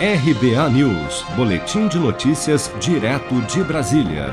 RBA News, Boletim de Notícias, direto de Brasília.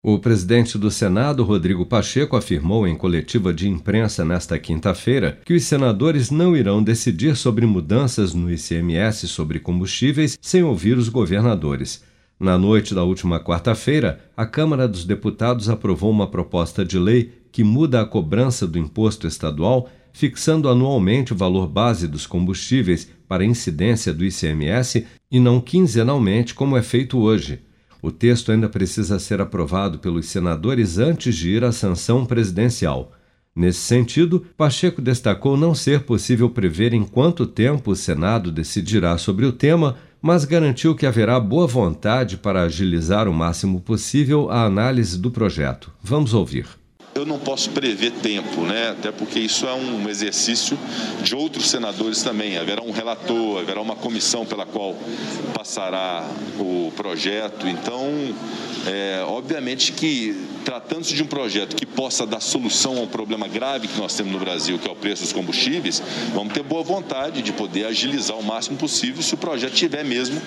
O presidente do Senado, Rodrigo Pacheco, afirmou em coletiva de imprensa nesta quinta-feira que os senadores não irão decidir sobre mudanças no ICMS sobre combustíveis sem ouvir os governadores. Na noite da última quarta-feira, a Câmara dos Deputados aprovou uma proposta de lei que muda a cobrança do imposto estadual, fixando anualmente o valor base dos combustíveis para incidência do ICMS e não quinzenalmente, como é feito hoje. O texto ainda precisa ser aprovado pelos senadores antes de ir à sanção presidencial. Nesse sentido, Pacheco destacou não ser possível prever em quanto tempo o Senado decidirá sobre o tema, mas garantiu que haverá boa vontade para agilizar o máximo possível a análise do projeto. Vamos ouvir eu não posso prever tempo, né? até porque isso é um exercício de outros senadores também. Haverá um relator, haverá uma comissão pela qual passará o projeto. Então, é, obviamente que tratando-se de um projeto que possa dar solução a um problema grave que nós temos no Brasil, que é o preço dos combustíveis, vamos ter boa vontade de poder agilizar o máximo possível se o projeto tiver mesmo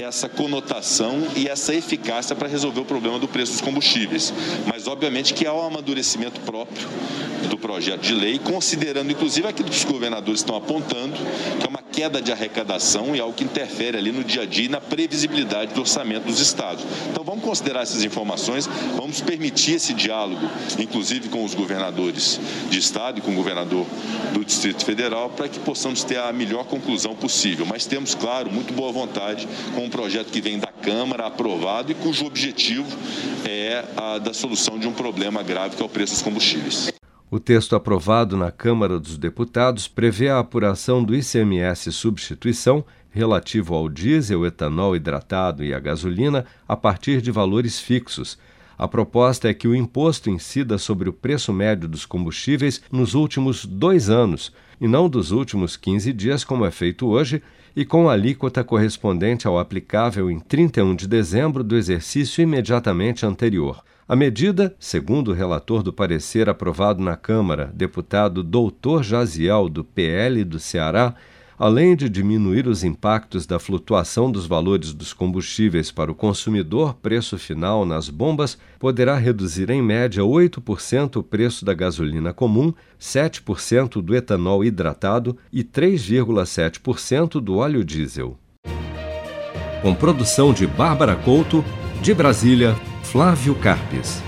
essa conotação e essa eficácia para resolver o problema do preço dos combustíveis. Mas, obviamente, que há um amadurecimento próprio do projeto de lei, considerando inclusive aquilo que os governadores estão apontando, que é uma queda de arrecadação e algo que interfere ali no dia a dia e na previsibilidade do orçamento dos estados. Então vamos considerar essas informações, vamos permitir esse diálogo, inclusive com os governadores de estado e com o governador do Distrito Federal, para que possamos ter a melhor conclusão possível. Mas temos, claro, muito boa vontade com um projeto que vem da Câmara aprovado e cujo objetivo é a da solução de um problema grave que é o preço dos combustíveis. O texto aprovado na Câmara dos Deputados prevê a apuração do ICMS substituição relativo ao diesel, etanol hidratado e à gasolina a partir de valores fixos. A proposta é que o imposto incida sobre o preço médio dos combustíveis nos últimos dois anos, e não dos últimos 15 dias, como é feito hoje, e com a alíquota correspondente ao aplicável em 31 de dezembro do exercício imediatamente anterior. A medida, segundo o relator do parecer aprovado na Câmara, deputado Doutor Jaziel, do PL do Ceará, além de diminuir os impactos da flutuação dos valores dos combustíveis para o consumidor preço final nas bombas, poderá reduzir em média 8% o preço da gasolina comum, 7% do etanol hidratado e 3,7% do óleo diesel. Com produção de Bárbara Couto, de Brasília, Flávio Carpes.